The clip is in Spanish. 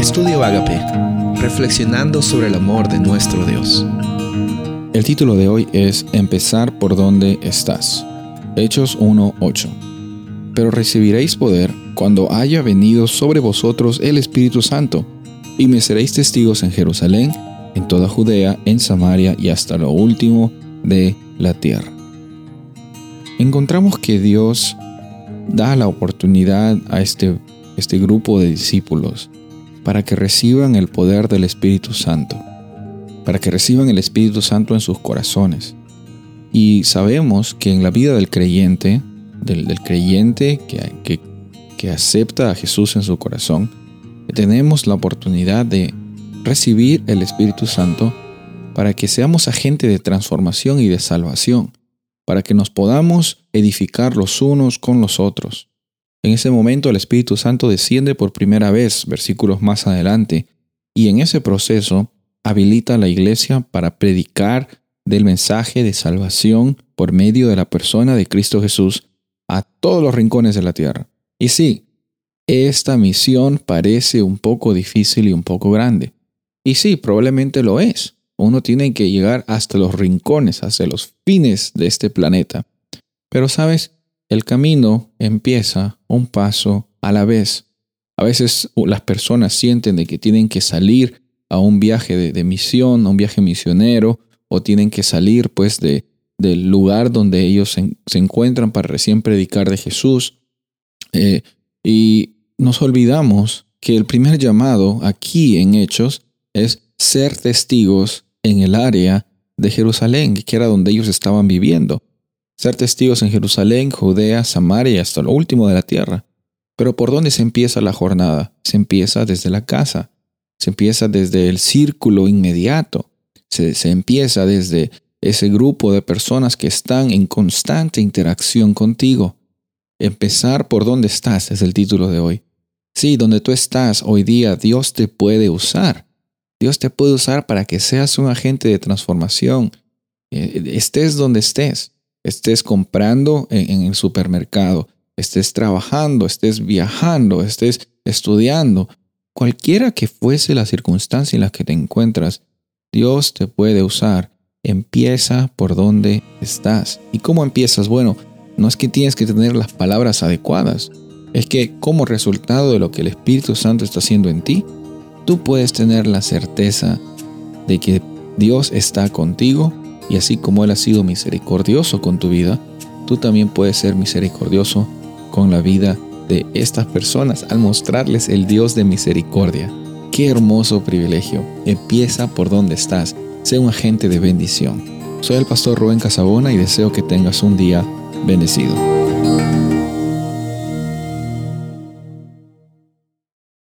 Estudio Agape, reflexionando sobre el amor de nuestro Dios. El título de hoy es Empezar por donde estás. Hechos 1:8. Pero recibiréis poder cuando haya venido sobre vosotros el Espíritu Santo, y me seréis testigos en Jerusalén, en toda Judea, en Samaria y hasta lo último de la tierra. Encontramos que Dios da la oportunidad a este, este grupo de discípulos para que reciban el poder del Espíritu Santo, para que reciban el Espíritu Santo en sus corazones. Y sabemos que en la vida del creyente, del, creyente que, que, acepta a Jesús en su corazón, tenemos la oportunidad de recibir el Espíritu Santo para que seamos agentes de transformación y de salvación para que nos podamos edificar los unos con los otros. En ese momento el Espíritu Santo desciende por primera vez, versículos más adelante, y en ese proceso habilita a la iglesia para predicar del mensaje de salvación por medio de la persona de Cristo Jesús a todos los rincones de la tierra. Y sí, esta misión parece un poco difícil y un poco grande. Y sí, probablemente lo es. Uno tiene que llegar hasta los rincones, hasta los fines de este planeta. Pero sabes, el camino empieza un paso a la vez. A veces las personas sienten de que tienen que salir a un viaje de, misión, a un viaje misionero, o tienen que salir pues de, del lugar donde ellos se, encuentran para recién predicar de Jesús. Eh, y nos olvidamos que el primer llamado aquí en Hechos es ser testigos en el área de Jerusalén, que era donde ellos estaban viviendo. Ser testigos en Jerusalén, Judea, Samaria y hasta lo último de la tierra. Pero ¿por dónde se empieza la jornada? Se empieza desde la casa, se empieza desde el círculo inmediato, se, empieza desde ese grupo de personas que están en constante interacción contigo. Empezar por dónde estás es el título de hoy. Sí, donde tú estás hoy día, Dios te puede usar. Dios te puede usar para que seas un agente de transformación. Eh, estés donde estés, estés comprando en, el supermercado, estés trabajando, estés viajando, estés estudiando, cualquiera que fuese la circunstancia en la que te encuentras, Dios te puede usar. Empieza por donde estás. ¿Y cómo empiezas? Bueno, no es que tienes que tener las palabras adecuadas, es que como resultado de lo que el Espíritu Santo está haciendo en ti, tú puedes tener la certeza de que Dios está contigo y así como Él ha sido misericordioso con tu vida, tú también puedes ser misericordioso con la vida de estas personas al mostrarles el Dios de misericordia. Qué hermoso privilegio. Empieza por donde estás. Sé un agente de bendición. Soy el pastor Rubén Casabona y deseo que tengas un día bendecido.